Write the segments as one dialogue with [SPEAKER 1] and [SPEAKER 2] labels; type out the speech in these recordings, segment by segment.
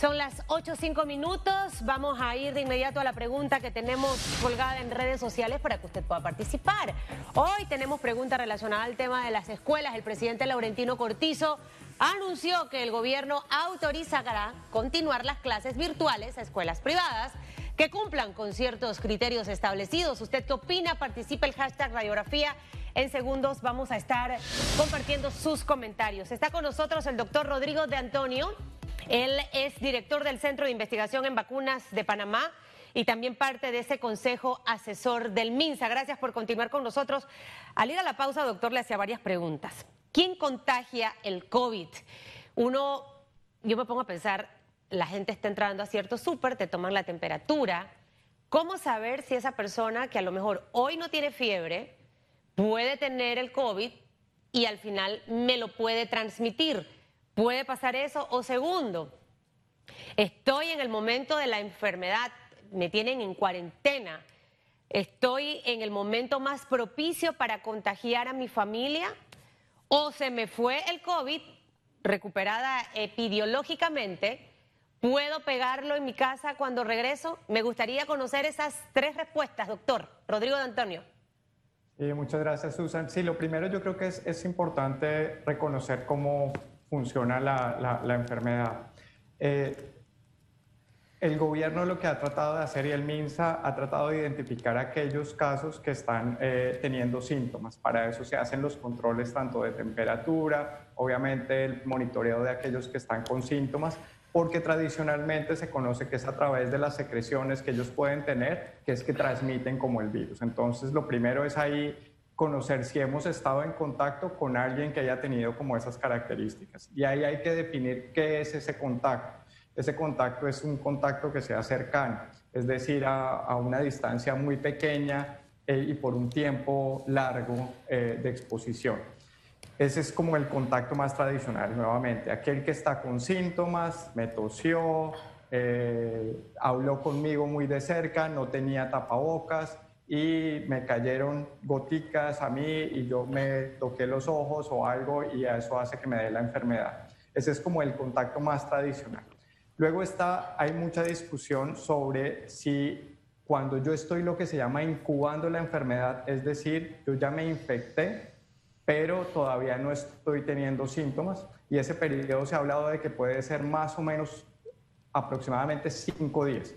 [SPEAKER 1] Son las 8.05 minutos. Vamos a ir de inmediato a la pregunta que tenemos colgada en redes sociales para que usted pueda participar. Hoy tenemos pregunta relacionada al tema de las escuelas. El presidente Laurentino Cortizo anunció que el gobierno autorizará continuar las clases virtuales a escuelas privadas que cumplan con ciertos criterios establecidos. ¿Usted qué opina? Participe el hashtag radiografía. En segundos vamos a estar compartiendo sus comentarios. Está con nosotros el doctor Rodrigo de Antonio. Él es director del Centro de Investigación en Vacunas de Panamá y también parte de ese consejo asesor del MINSA. Gracias por continuar con nosotros. Al ir a la pausa, doctor, le hacía varias preguntas. ¿Quién contagia el COVID? Uno, yo me pongo a pensar, la gente está entrando a cierto súper, te toman la temperatura. ¿Cómo saber si esa persona que a lo mejor hoy no tiene fiebre puede tener el COVID y al final me lo puede transmitir? Puede pasar eso. O segundo, estoy en el momento de la enfermedad, me tienen en cuarentena, estoy en el momento más propicio para contagiar a mi familia o se me fue el COVID recuperada epidemiológicamente. ¿Puedo pegarlo en mi casa cuando regreso? Me gustaría conocer esas tres respuestas, doctor. Rodrigo de Antonio.
[SPEAKER 2] muchas gracias, Susan. Sí, lo primero yo creo que es, es importante reconocer cómo funciona la, la, enfermedad. Eh, el gobierno lo que ha tratado de hacer y el MINSA ha tratado de identificar aquellos casos que están eh, teniendo síntomas. Para eso se hacen los controles tanto de temperatura, obviamente el monitoreo de aquellos que están con síntomas, porque tradicionalmente se conoce que es a través de las secreciones que ellos pueden tener, que es que transmiten como el virus. Entonces, lo primero es ahí conocer si hemos estado en contacto con alguien que haya tenido como esas características. Y ahí hay que definir qué es ese contacto. Ese contacto es un contacto que sea cercano, es decir, a, una distancia muy pequeña eh, y por un tiempo largo eh, de exposición. Ese es como el contacto más tradicional, nuevamente. Aquel que está con síntomas, me tosió, eh, habló conmigo muy de cerca, no tenía tapabocas, y me cayeron goticas a mí y yo me toqué los ojos o algo y eso hace que me dé la enfermedad. Ese es como el contacto más tradicional. Luego está, hay mucha discusión sobre si cuando yo estoy lo que se llama incubando la enfermedad, es decir, yo ya me infecté, pero todavía no estoy teniendo síntomas y ese periodo se ha hablado de que puede ser más o menos aproximadamente cinco días.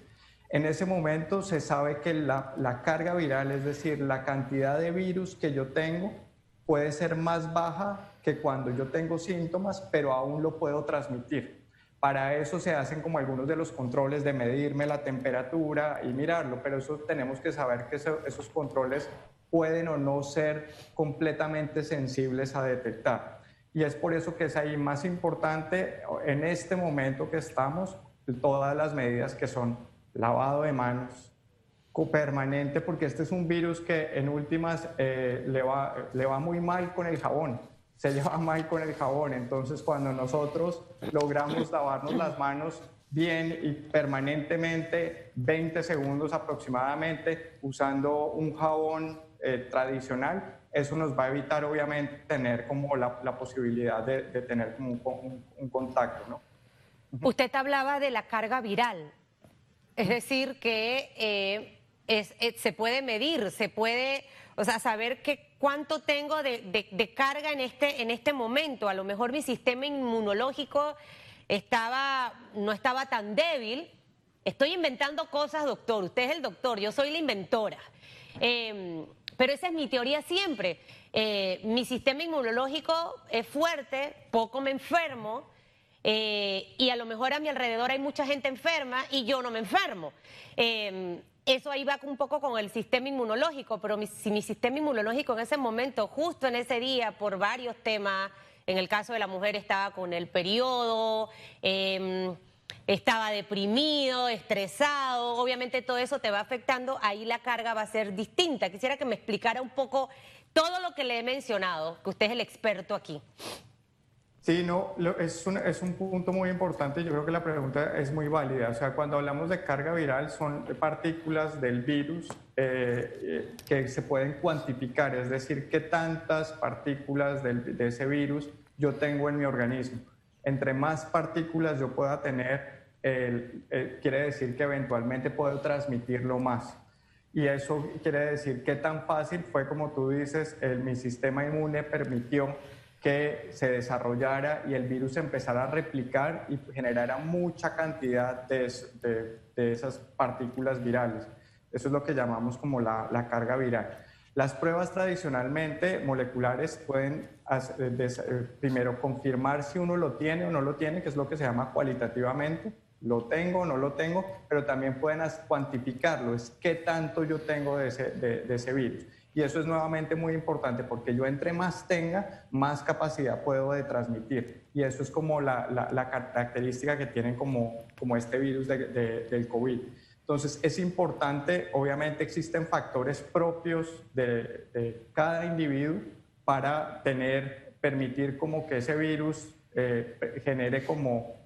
[SPEAKER 2] En ese momento se sabe que la, carga viral, es decir, la cantidad de virus que yo tengo, puede ser más baja que cuando yo tengo síntomas, pero aún lo puedo transmitir. Para eso se hacen como algunos de los controles de medirme la temperatura y mirarlo, pero eso tenemos que saber que esos controles pueden o no ser completamente sensibles a detectar. Y es por eso que es ahí más importante en este momento que estamos todas las medidas que son lavado de manos permanente, porque este es un virus que en últimas eh, le, va, le va muy mal con el jabón, se lleva mal con el jabón. Entonces, cuando nosotros logramos lavarnos las manos bien y permanentemente, 20 segundos aproximadamente, usando un jabón eh, tradicional, eso nos va a evitar obviamente tener como la, posibilidad de, de tener como un, un, contacto, ¿no?
[SPEAKER 1] Usted hablaba de la carga viral. Es decir, que eh, eh, se puede medir, se puede, o sea, saber que cuánto tengo de, carga en este, en este momento. A lo mejor mi sistema inmunológico estaba, no estaba tan débil. Estoy inventando cosas, doctor. Usted es el doctor, yo soy la inventora. Em, pero esa es mi teoría siempre. Eh, mi sistema inmunológico es fuerte, poco me enfermo eh, y a lo mejor a mi alrededor hay mucha gente enferma y yo no me enfermo. Em, eso ahí va un poco con el sistema inmunológico, pero si mi sistema inmunológico en ese momento, justo en ese día, por varios temas, en el caso de la mujer estaba con el periodo, em, estaba deprimido, estresado, obviamente todo eso te va afectando, ahí la carga va a ser distinta. Quisiera que me explicara un poco todo lo que le he mencionado, que usted es el experto aquí.
[SPEAKER 2] Sí, no, es, un, es un punto muy importante. Yo creo que la pregunta es muy válida. O sea, cuando hablamos de carga viral, son partículas del virus eh, eh, que se pueden cuantificar, es decir, qué tantas partículas del, de ese virus yo tengo en mi organismo. Entre más partículas yo pueda tener, quiere decir que eventualmente puedo transmitirlo más. Y eso quiere decir que tan fácil fue como tú dices, el, mi sistema inmune permitió que se desarrollara y el virus empezara a replicar y generara mucha cantidad de, de, esas partículas virales. Eso es lo que llamamos como la, la carga viral. Las pruebas tradicionalmente moleculares pueden eh, eh, primero confirmar si uno lo tiene o no lo tiene, que es lo que se llama cualitativamente, lo tengo o no lo tengo, pero también pueden cuantificarlo, es qué tanto yo tengo de ese, de ese virus. Y eso es nuevamente muy importante porque yo entre más tenga, más capacidad puedo de transmitir. Y eso es como la, la, característica que tienen como, como este virus de, del COVID. Entonces es importante, obviamente existen factores propios de, de cada individuo para tener, permitir como que ese virus eh, genere como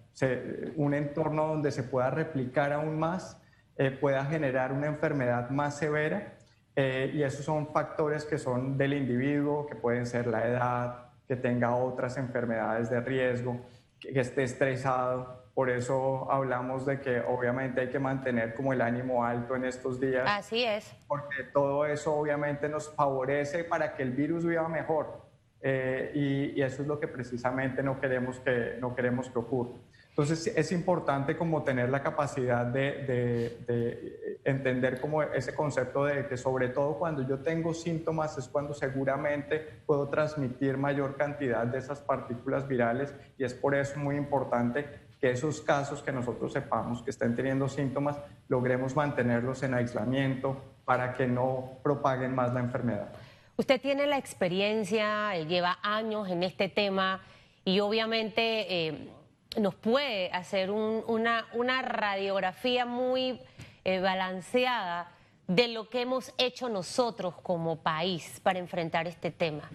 [SPEAKER 2] un entorno donde se pueda replicar aún más, eh, pueda generar una enfermedad más severa eh, y esos son factores que son del individuo, que pueden ser la edad, que tenga otras enfermedades de riesgo, que, esté estresado. Por eso hablamos de que obviamente hay que mantener como el ánimo alto en estos días.
[SPEAKER 1] Así es.
[SPEAKER 2] Porque todo eso obviamente nos favorece para que el virus viva mejor. Eh, y, y, eso es lo que precisamente no queremos que, no queremos que ocurra. Entonces es importante como tener la capacidad de, entender como ese concepto de que sobre todo cuando yo tengo síntomas es cuando seguramente puedo transmitir mayor cantidad de esas partículas virales y es por eso muy importante que esos casos que nosotros sepamos que estén teniendo síntomas logremos mantenerlos en aislamiento para que no propaguen más la enfermedad.
[SPEAKER 1] Usted tiene la experiencia, lleva años en este tema y obviamente... Eh, nos puede hacer una, radiografía muy eh, balanceada de lo que hemos hecho nosotros como país para enfrentar este tema.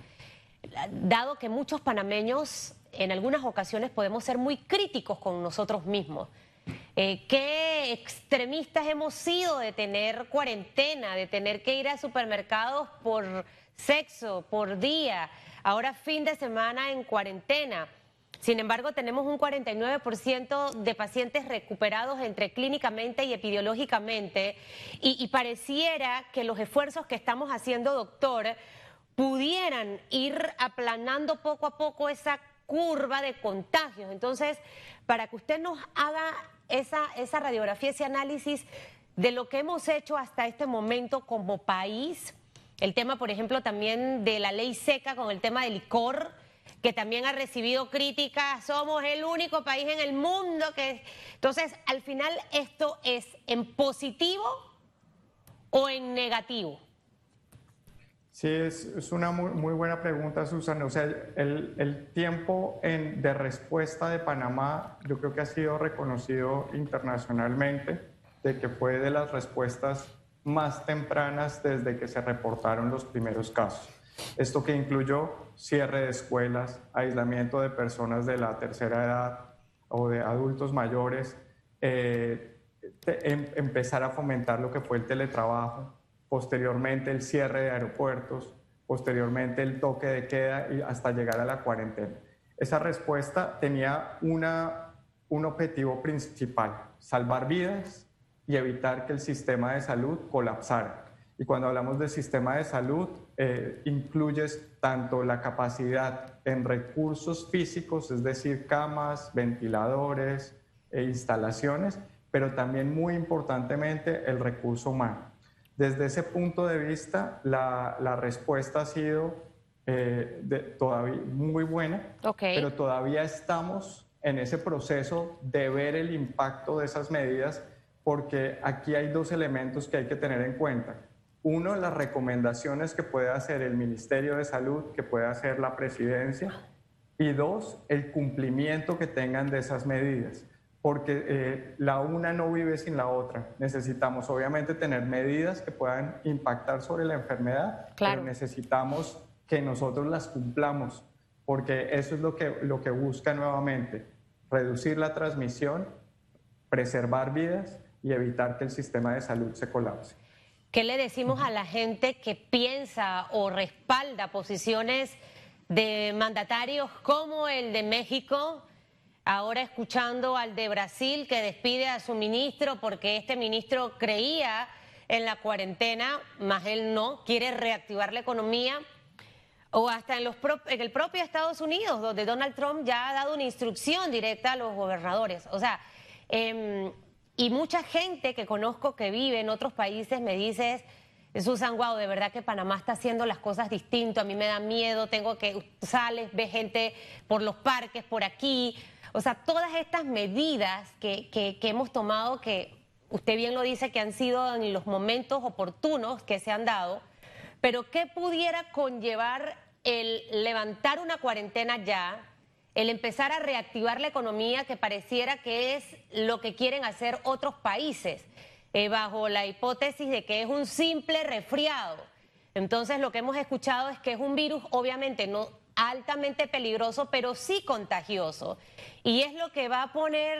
[SPEAKER 1] Dado que muchos panameños en algunas ocasiones podemos ser muy críticos con nosotros mismos. Eh, qué extremistas hemos sido de tener cuarentena, de tener que ir a supermercados por sexo, por día, ahora fin de semana en cuarentena. Sin embargo, tenemos un 49% de pacientes recuperados entre clínicamente y epidemiológicamente y, pareciera que los esfuerzos que estamos haciendo, doctor, pudieran ir aplanando poco a poco esa curva de contagios. Entonces, para que usted nos haga esa, esa radiografía, ese análisis de lo que hemos hecho hasta este momento como país, el tema, por ejemplo, también de la ley seca con el tema del licor, que también ha recibido críticas, somos el único país en el mundo que... Entonces, al final, ¿esto es en positivo o en negativo?
[SPEAKER 2] Sí, es, una muy, buena pregunta, Susana. O sea, el, tiempo de respuesta de Panamá yo creo que ha sido reconocido internacionalmente, de que fue de las respuestas más tempranas desde que se reportaron los primeros casos. Esto que incluyó cierre de escuelas, aislamiento de personas de la tercera edad o de adultos mayores, eh, em, empezar a fomentar lo que fue el teletrabajo, posteriormente el cierre de aeropuertos, posteriormente el toque de queda y hasta llegar a la cuarentena. Esa respuesta tenía una, un objetivo principal, salvar vidas y evitar que el sistema de salud colapsara. Y cuando hablamos del sistema de salud, eh, incluyes tanto la capacidad en recursos físicos, es decir, camas, ventiladores e instalaciones, pero también muy importantemente el recurso humano. Desde ese punto de vista, la, la respuesta ha sido eh, todavía muy buena, pero todavía estamos en ese proceso de ver el impacto de esas medidas, porque aquí hay dos elementos que hay que tener en cuenta. Uno, las recomendaciones que puede hacer el Ministerio de Salud, que puede hacer la presidencia. Y dos, el cumplimiento que tengan de esas medidas. Porque eh, la una no vive sin la otra. Necesitamos obviamente tener medidas que puedan impactar sobre la enfermedad, pero necesitamos que nosotros las cumplamos, porque eso es lo que, lo que busca nuevamente, reducir la transmisión, preservar vidas y evitar que el sistema de salud se colapse.
[SPEAKER 1] ¿Qué le decimos a la gente que piensa o respalda posiciones de mandatarios como el de México, Ahora escuchando al de Brasil que despide a su ministro porque este ministro creía en la cuarentena, más él no, quiere reactivar la economía. O hasta en, los en el propio Estados Unidos, donde Donald Trump ya ha dado una instrucción directa a los gobernadores. O sea, em, y mucha gente que conozco que vive en otros países me dice, Susan, wow, de verdad que Panamá está haciendo las cosas distinto, a mí me da miedo, tengo que, sales, ve gente por los parques, por aquí. O sea, todas estas medidas que, que, que hemos tomado, que usted bien lo dice, que han sido en los momentos oportunos que se han dado, pero ¿qué pudiera conllevar el levantar una cuarentena ya, el empezar a reactivar la economía que pareciera que es lo que quieren hacer otros países, eh, bajo la hipótesis de que es un simple resfriado. Entonces lo que hemos escuchado es que es un virus obviamente no altamente peligroso, pero sí contagioso. Y es lo que va a poner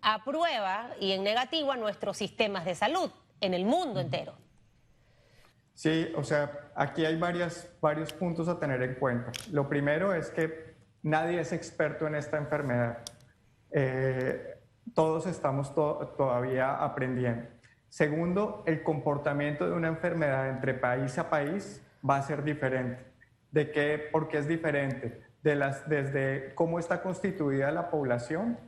[SPEAKER 1] a prueba y en negativo a nuestros sistemas de salud en el mundo entero.
[SPEAKER 2] Sí, o sea, aquí hay varias, varios puntos a tener en cuenta. Lo primero es que nadie es experto en esta enfermedad. Eh, todos estamos todavía aprendiendo. Segundo, el comportamiento de una enfermedad entre país a país va a ser diferente. ¿De qué? ¿Por qué es diferente? De desde cómo está constituida la población.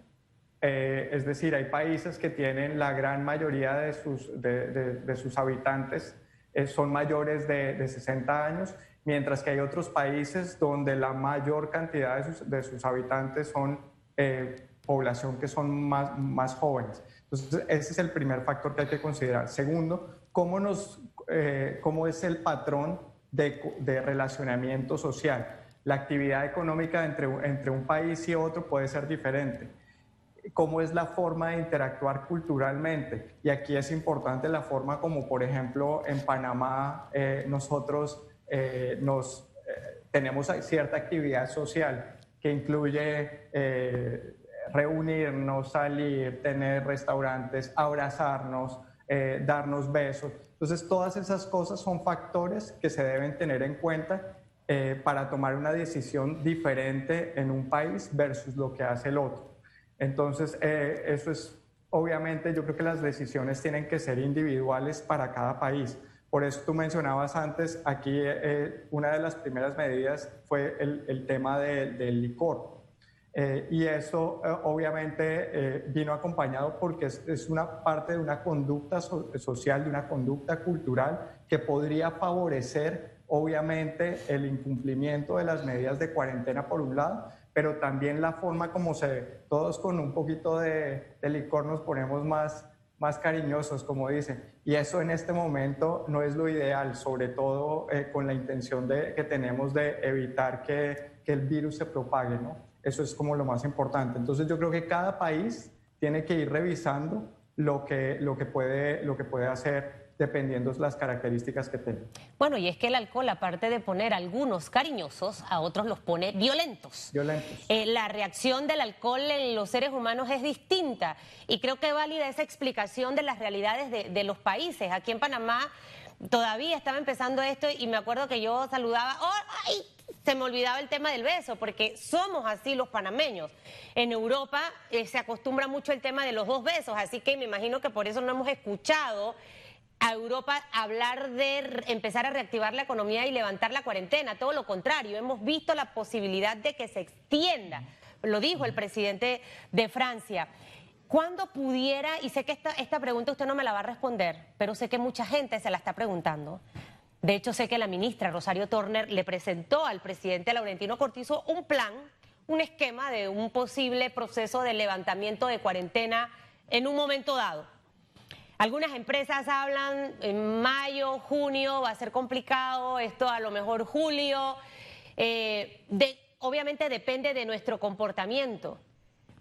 [SPEAKER 2] Eh, es decir, hay países que tienen la gran mayoría de sus, de habitantes eh, son mayores de, 60 años, mientras que hay otros países donde la mayor cantidad de sus, habitantes son eh, población que son más, más jóvenes. Entonces, ese es el primer factor que hay que considerar. Segundo, cómo, nos, eh, cómo es el patrón de, de, relacionamiento social. La actividad económica entre, entre un país y otro puede ser diferente cómo es la forma de interactuar culturalmente. Y aquí es importante la forma como, por ejemplo, en Panamá eh, nosotros eh, nos, eh, tenemos cierta actividad social que incluye reunirnos, salir, tener restaurantes, abrazarnos, darnos besos. Entonces, todas esas cosas son factores que se deben tener en cuenta para tomar una decisión diferente en un país versus lo que hace el otro. Entonces, eh, eso es, obviamente, yo creo que las decisiones tienen que ser individuales para cada país. Por eso tú mencionabas antes, aquí eh, una de las primeras medidas fue el, tema del licor. Eh, y eso obviamente vino acompañado porque es, una parte de una conducta social, de una conducta cultural que podría favorecer obviamente el incumplimiento de las medidas de cuarentena por un lado, pero también la forma como se. Todos con un poquito de, licor nos ponemos más, más cariñosos, como dicen. Y eso en este momento no es lo ideal, sobre todo eh, con la intención de, que tenemos de evitar que, que, el virus se propague, ¿no? Eso es como lo más importante. Entonces yo creo que cada país tiene que ir revisando lo que, lo que, puede, lo que puede hacer dependiendo de las características que tenga.
[SPEAKER 1] Bueno, y es que el alcohol, aparte de poner algunos cariñosos, a otros los pone violentos.
[SPEAKER 2] Violentos.
[SPEAKER 1] Eh, la reacción del alcohol en los seres humanos es distinta y creo que válida esa explicación de las realidades de, los países. Aquí en Panamá todavía estaba empezando esto y me acuerdo que yo saludaba, oh, ¡ay! se me olvidaba el tema del beso, porque somos así los panameños. En Europa eh, se acostumbra mucho el tema de los dos besos, así que me imagino que por eso no hemos escuchado a Europa hablar de empezar a reactivar la economía y levantar la cuarentena. Todo lo contrario, hemos visto la posibilidad de que se extienda. Lo dijo el presidente de Francia. ¿Cuándo pudiera, y sé que esta, esta pregunta usted no me la va a responder, pero sé que mucha gente se la está preguntando. De hecho, sé que la ministra Rosario Turner le presentó al presidente Laurentino Cortizo un plan, un esquema de un posible proceso de levantamiento de cuarentena en un momento dado. Algunas empresas hablan en mayo, junio, va a ser complicado, esto a lo mejor julio. Eh, obviamente depende de nuestro comportamiento,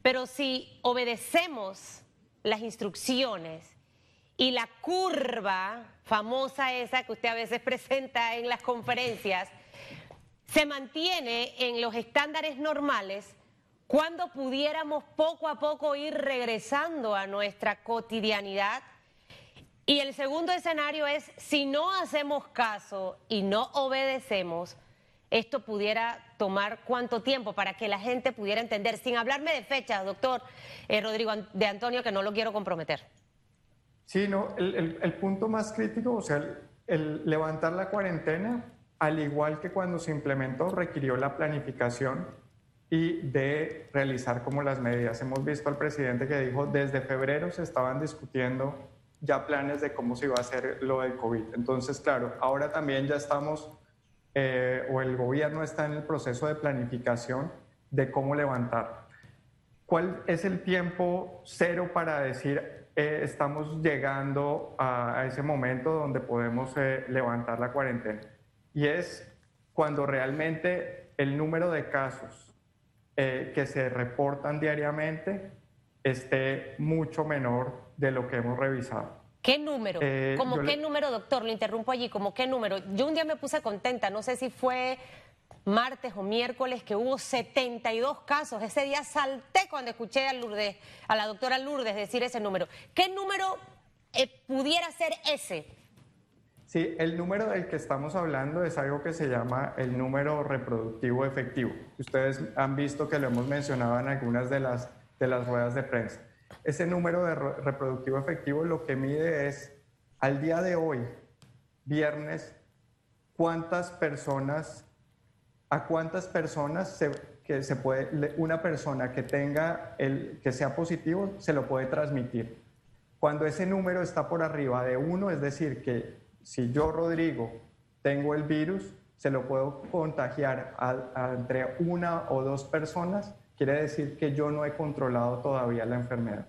[SPEAKER 1] pero si obedecemos las instrucciones y la curva famosa esa que usted a veces presenta en las conferencias, se mantiene en los estándares normales, cuando pudiéramos poco a poco ir regresando a nuestra cotidianidad, y el segundo escenario es, si no hacemos caso y no obedecemos, esto pudiera tomar cuánto tiempo para que la gente pudiera entender, sin hablarme de fechas, doctor eh, Rodrigo de Antonio, que no lo quiero comprometer.
[SPEAKER 2] Sí, no, el, punto más crítico, o sea, el, levantar la cuarentena, al igual que cuando se implementó, requirió la planificación y de realizar como las medidas. Hemos visto al presidente que dijo, desde febrero se estaban discutiendo ya planes de cómo se iba a hacer lo del COVID. Entonces, claro, ahora también ya estamos, eh, o el gobierno está en el proceso de planificación de cómo levantar. ¿Cuál es el tiempo cero para decir eh, estamos llegando a, ese momento donde podemos eh, levantar la cuarentena. Y es cuando realmente el número de casos que se reportan diariamente esté mucho menor de lo que hemos revisado.
[SPEAKER 1] ¿Qué número? ¿Cómo qué número, doctor? Lo interrumpo allí. ¿Cómo qué número? Yo un día me puse contenta, no sé si fue martes o miércoles que hubo 72 casos. Ese día salté cuando escuché a Lourdes, a la doctora Lourdes decir ese número. ¿Qué número eh, pudiera ser ese?
[SPEAKER 2] Sí, el número del que estamos hablando es algo que se llama el número reproductivo efectivo. Ustedes han visto que lo hemos mencionado en algunas de las, de las ruedas de prensa. Ese número de reproductivo efectivo lo que mide es, al día de hoy, viernes, cuántas personas a cuántas personas que se puede, una persona que tenga el que sea positivo se lo puede transmitir. Cuando ese número está por arriba de uno, es decir, que si yo, Rodrigo, tengo el virus, se lo puedo contagiar entre una o dos personas, quiere decir que yo no he controlado todavía la enfermedad.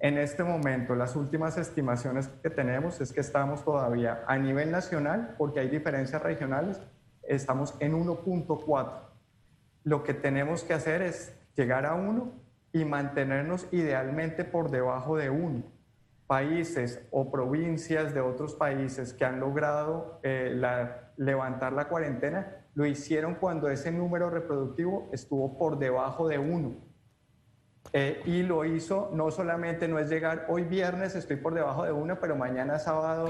[SPEAKER 2] En este momento, las últimas estimaciones que tenemos es que estamos todavía a nivel nacional, porque hay diferencias regionales, estamos en 1.4. Lo que tenemos que hacer es llegar a 1 y mantenernos idealmente por debajo de 1. Países o provincias de otros países que han logrado eh, levantar la cuarentena lo hicieron cuando ese número reproductivo estuvo por debajo de 1. Eh, y lo hizo, no solamente no es llegar hoy viernes estoy por debajo de 1, pero mañana sábado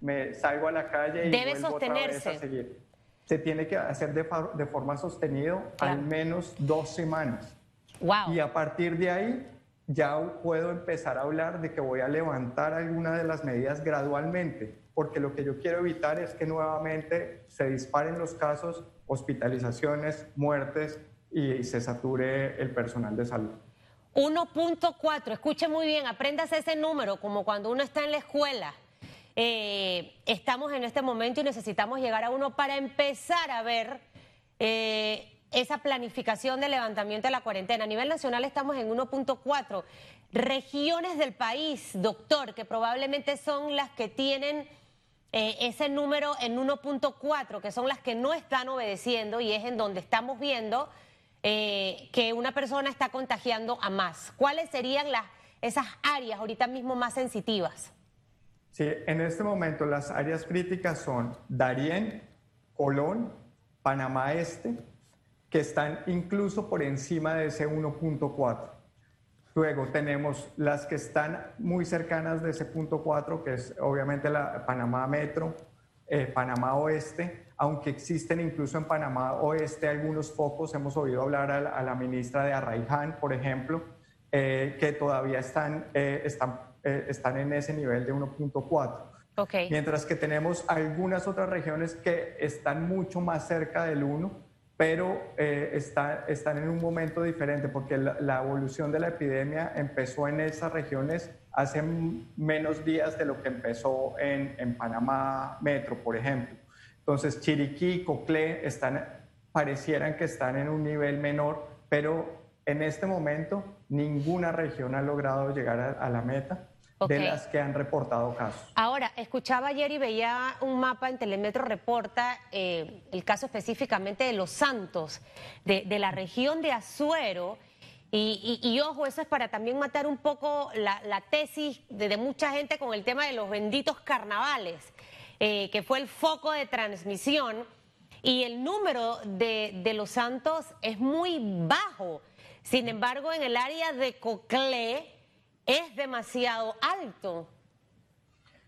[SPEAKER 2] me salgo a la calle y
[SPEAKER 1] Debe sostenerse. a seguir
[SPEAKER 2] se tiene que hacer de, de forma sostenida al menos dos semanas.
[SPEAKER 1] Wow.
[SPEAKER 2] Y a partir de ahí ya puedo empezar a hablar de que voy a levantar alguna de las medidas gradualmente, porque lo que yo quiero evitar es que nuevamente se disparen los casos, hospitalizaciones, muertes y se sature el personal de salud.
[SPEAKER 1] 1.4, escuche muy bien, apréndase ese número, como cuando uno está en la escuela eh, estamos en este momento y necesitamos llegar a uno para empezar a ver eh, esa planificación de levantamiento de la cuarentena. A nivel nacional estamos en 1.4. Regiones del país, doctor, que probablemente son las que tienen eh, ese número en 1.4, que son las que no están obedeciendo y es en donde estamos viendo que una persona está contagiando a más. ¿Cuáles serían las, esas áreas ahorita mismo más sensitivas?
[SPEAKER 2] Sí, en este momento las áreas críticas son Darién, Colón, Panamá Este, que están incluso por encima de ese 1.4. Luego tenemos las que están muy cercanas de ese punto 4, que es obviamente la Panamá Metro, eh, Panamá Oeste, aunque existen incluso en Panamá Oeste algunos focos, hemos oído hablar a la, ministra de Arraiján, por ejemplo, eh, que todavía están, eh, están eh, están en ese nivel de 1.4.
[SPEAKER 1] Okay.
[SPEAKER 2] Mientras que tenemos algunas otras regiones que están mucho más cerca del 1, pero eh, están en un momento diferente porque la, evolución de la epidemia empezó en esas regiones hace menos días de lo que empezó en, en Panamá Metro, por ejemplo. Entonces, Chiriquí y Coclé están, parecieran que están en un nivel menor, pero en este momento ninguna región ha logrado llegar a la meta de las que han reportado casos.
[SPEAKER 1] Ahora, escuchaba ayer y veía un mapa en Telemetro Reporta, eh, el caso específicamente de Los Santos, de, la región de Azuero. Y, ojo, eso es para también matar un poco la, tesis de, mucha gente con el tema de los benditos carnavales, eh, que fue el foco de transmisión. Y el número de, de Los Santos es muy bajo. Sin embargo, en el área de Coclé, es demasiado alto.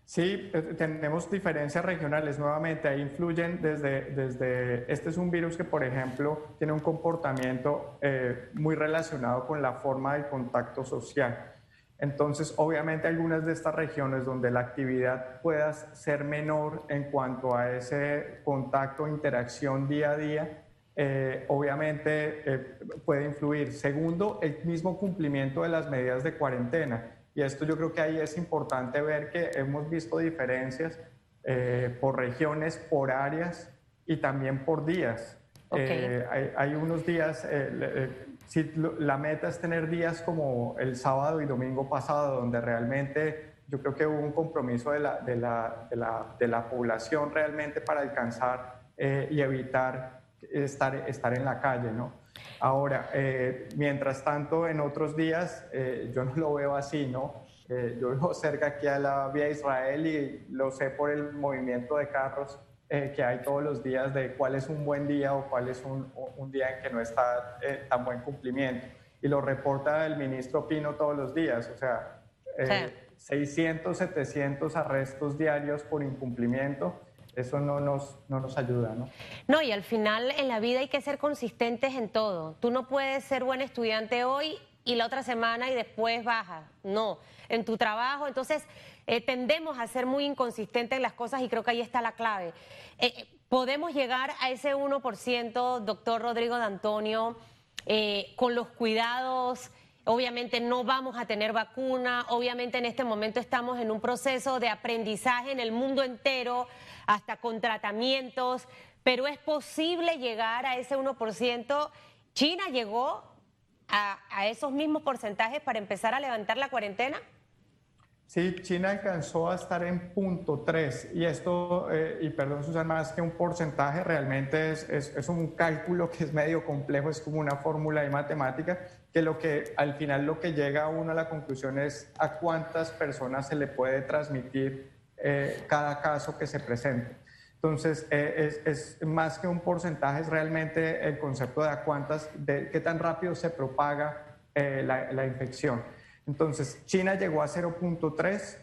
[SPEAKER 2] Sí, eh, tenemos diferencias regionales. Nuevamente, ahí influyen desde, desde, este es un virus que, por ejemplo, tiene un comportamiento eh, muy relacionado con la forma de contacto social. Entonces, obviamente, algunas de estas regiones donde la actividad pueda ser menor en cuanto a ese contacto, interacción día a día, eh, obviamente puede influir. Segundo, el mismo cumplimiento de las medidas de cuarentena. Y esto yo creo que ahí es importante ver que hemos visto diferencias eh, por regiones, por áreas y también por días. Eh, hay, unos días, eh, si la meta es tener días como el sábado y domingo pasado, donde realmente yo creo que hubo un compromiso de la, de la, de la, de la población realmente para alcanzar y evitar estar, estar en la calle, ¿no? Ahora, eh, mientras tanto, en otros días, eh, yo no lo veo así, ¿no? Eh, yo vivo cerca aquí a la vía Israel y lo sé por el movimiento de carros que hay todos los días de cuál es un buen día o cuál es un, un día en que no está tan buen cumplimiento. Y lo reporta el ministro Pino todos los días, o sea, 600, 700 arrestos diarios por incumplimiento eso no nos, no nos ayuda, ¿no?
[SPEAKER 1] No, y al final en la vida hay que ser consistentes en todo. Tú no puedes ser buen estudiante hoy y la otra semana y después baja. No, en tu trabajo. Entonces, eh, tendemos a ser muy inconsistentes en las cosas y creo que ahí está la clave. Eh, eh, podemos llegar a ese 1%, doctor Rodrigo de Antonio, con los cuidados. Obviamente no vamos a tener vacuna, obviamente en este momento estamos en un proceso de aprendizaje en el mundo entero hasta con tratamientos, pero es posible llegar a ese 1%. China llegó a, esos mismos porcentajes para empezar a levantar la cuarentena.
[SPEAKER 2] Sí, China alcanzó a estar en punto 3 y esto, eh, y perdón Susan, más que un porcentaje, realmente es, es, un cálculo que es medio complejo, es como una fórmula de matemática, que lo que al final lo que llega uno a la conclusión es a cuántas personas se le puede transmitir eh, cada caso que se presente. Entonces, eh, es, más que un porcentaje, es realmente el concepto de a cuántas, de qué tan rápido se propaga eh, la, infección. Entonces, China llegó a 0.3.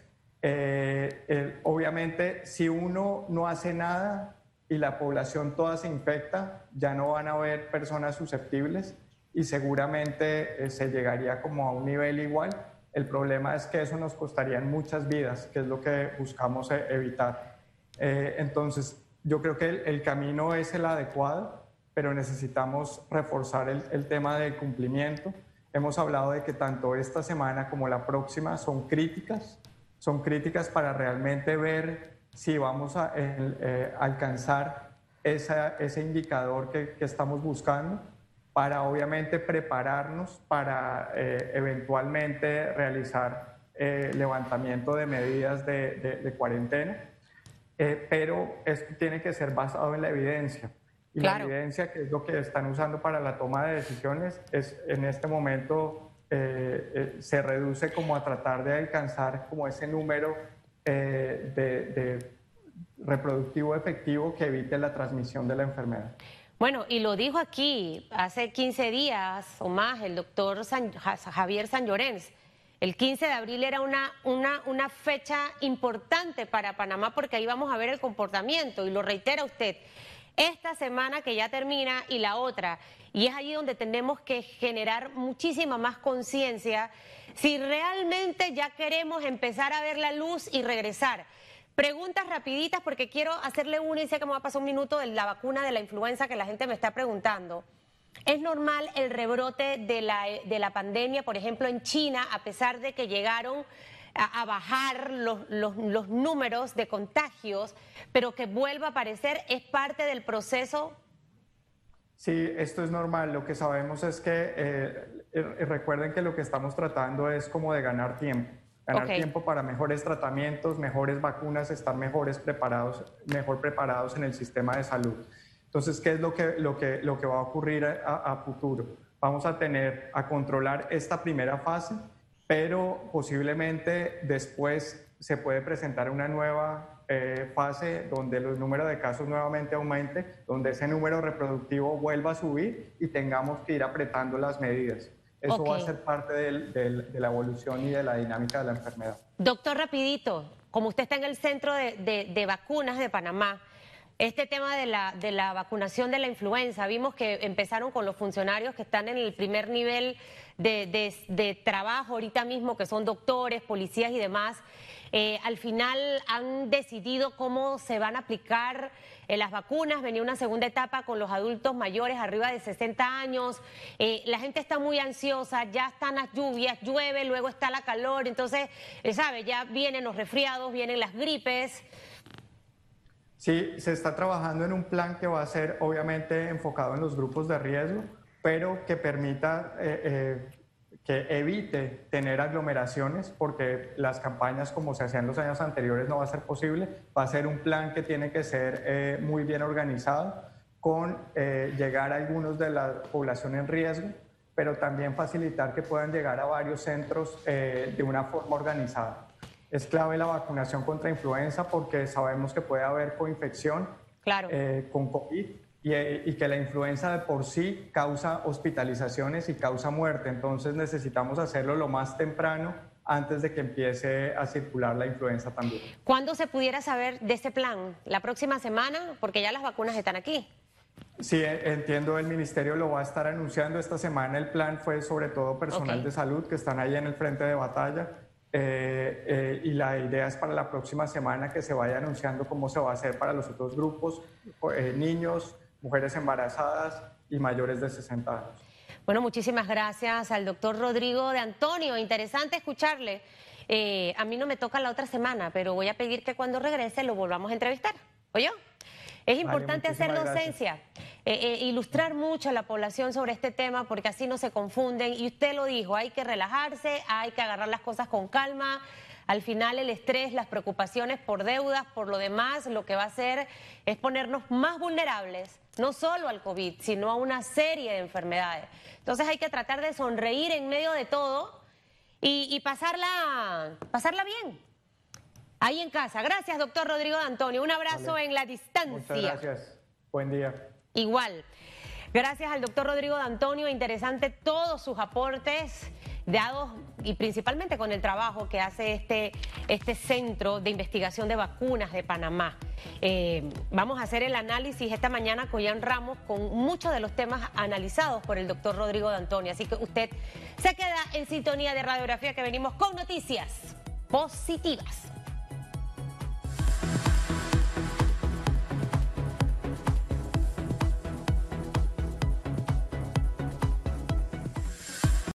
[SPEAKER 2] obviamente, si uno no hace nada y la población toda se infecta, ya no van a haber personas susceptibles y seguramente se llegaría como a un nivel igual el problema es que eso nos costaría muchas vidas, que es lo que buscamos e-, evitar. Eh, entonces, yo creo que el, camino es el adecuado, pero necesitamos reforzar el, tema del cumplimiento. Hemos hablado de que tanto esta semana como la próxima son críticas, son críticas para realmente ver si vamos a eh, alcanzar ese indicador que estamos buscando para obviamente prepararnos para eh, eventualmente realizar eh, levantamiento de medidas de, cuarentena, eh, pero esto tiene que ser basado en la evidencia. Y la evidencia, que es lo que están usando para la toma de decisiones, es en este momento se reduce como a tratar de alcanzar como ese número de reproductivo efectivo que evite la transmisión de la enfermedad.
[SPEAKER 1] Bueno, y lo dijo aquí hace 15 días o más el doctor Javier San Llorens. El 15 de abril era una, una, una fecha importante para Panamá porque ahí vamos a ver el comportamiento y lo reitera usted. Esta semana que ya termina y la otra, y es allí donde tenemos que generar muchísima más conciencia si realmente ya queremos empezar a ver la luz y regresar. Preguntas rapiditas porque quiero hacerle una y sé que me va a pasar un minuto de la vacuna de la influenza que la gente me está preguntando. ¿Es normal el rebrote de la, de la pandemia, por ejemplo, en China, a pesar de que llegaron a, bajar los, los, números de contagios, pero que vuelva a aparecer? ¿Es parte del proceso?
[SPEAKER 2] Sí, esto es normal. Lo que sabemos es que, eh, eh, recuerden que lo que estamos tratando es como de ganar tiempo ganar tiempo para mejores tratamientos, mejores vacunas, estar mejores preparados, mejor preparados en el sistema de salud. Entonces, ¿qué es lo que, lo que, lo que va a ocurrir a, futuro? Vamos a tener a controlar esta primera fase, pero posiblemente después se puede presentar una nueva eh, fase donde los números de casos nuevamente aumente, donde ese número reproductivo vuelva a subir y tengamos que ir apretando las medidas. Eso va a ser parte de la evolución y de la dinámica de la enfermedad.
[SPEAKER 1] Doctor, rapidito, como usted está en el centro de, vacunas de Panamá, este tema de la, de la vacunación de la influenza, vimos que empezaron con los funcionarios que están en el primer nivel de, de trabajo ahorita mismo, que son doctores, policías y demás. Eh, al final han decidido cómo se van a aplicar eh, las vacunas. Venía una segunda etapa con los adultos mayores arriba de 60 años. Eh, la gente está muy ansiosa, ya están las lluvias, llueve, luego está la calor. Entonces, ¿sabe? Ya vienen los resfriados, vienen las gripes.
[SPEAKER 2] Sí, se está trabajando en un plan que va a ser obviamente enfocado en los grupos de riesgo, pero que permita que evite tener aglomeraciones, porque las campañas como se hacían los años anteriores no va a ser posible. Va a ser un plan que tiene que ser eh, muy bien organizado, con eh, llegar a algunos de la población en riesgo, pero también facilitar que puedan llegar a varios centros eh, de una forma organizada. Es clave la vacunación contra influenza porque sabemos que puede haber coinfección claro. con COVID y, que la influenza de por sí causa hospitalizaciones y causa muerte. Entonces necesitamos hacerlo lo más temprano antes de que empiece a circular la influenza también.
[SPEAKER 1] ¿Cuándo se pudiera saber de ese plan? ¿La próxima semana? Porque ya las vacunas están aquí.
[SPEAKER 2] Sí, entiendo, el ministerio lo va a estar anunciando esta semana. El plan fue sobre todo personal de salud que están ahí en el frente de batalla. Eh, eh, y la idea es para la próxima semana que se vaya anunciando cómo se va a hacer para los otros grupos, eh, niños, mujeres embarazadas y mayores de 60 años.
[SPEAKER 1] Bueno, muchísimas gracias al doctor Rodrigo de Antonio. Interesante escucharle. Eh, a mí no me toca la otra semana, pero voy a pedir que cuando regrese lo volvamos a entrevistar. ¿Oye? Es importante hacer docencia, eh, eh, ilustrar mucho a la población sobre este tema porque así no se confunden. Y usted lo dijo, hay que relajarse, hay que agarrar las cosas con calma. Al final el estrés, las preocupaciones por deudas, por lo demás, lo que va a hacer es ponernos más vulnerables, no solo al COVID, sino a una serie de enfermedades. Entonces hay que tratar de sonreír en medio de todo y, pasarla, pasarla bien. Ahí en casa. Gracias, doctor Rodrigo de Antonio. Un abrazo en la distancia.
[SPEAKER 2] Muchas gracias. Buen día.
[SPEAKER 1] Igual. Gracias al doctor Rodrigo de Antonio. Interesante todos sus aportes dados y principalmente con el trabajo que hace este, este centro de investigación de vacunas de Panamá. Eh, vamos a hacer el análisis esta mañana con Ian Ramos con muchos de los temas analizados por el doctor Rodrigo de Antonio. Así que usted se queda en sintonía de radiografía que venimos con noticias positivas.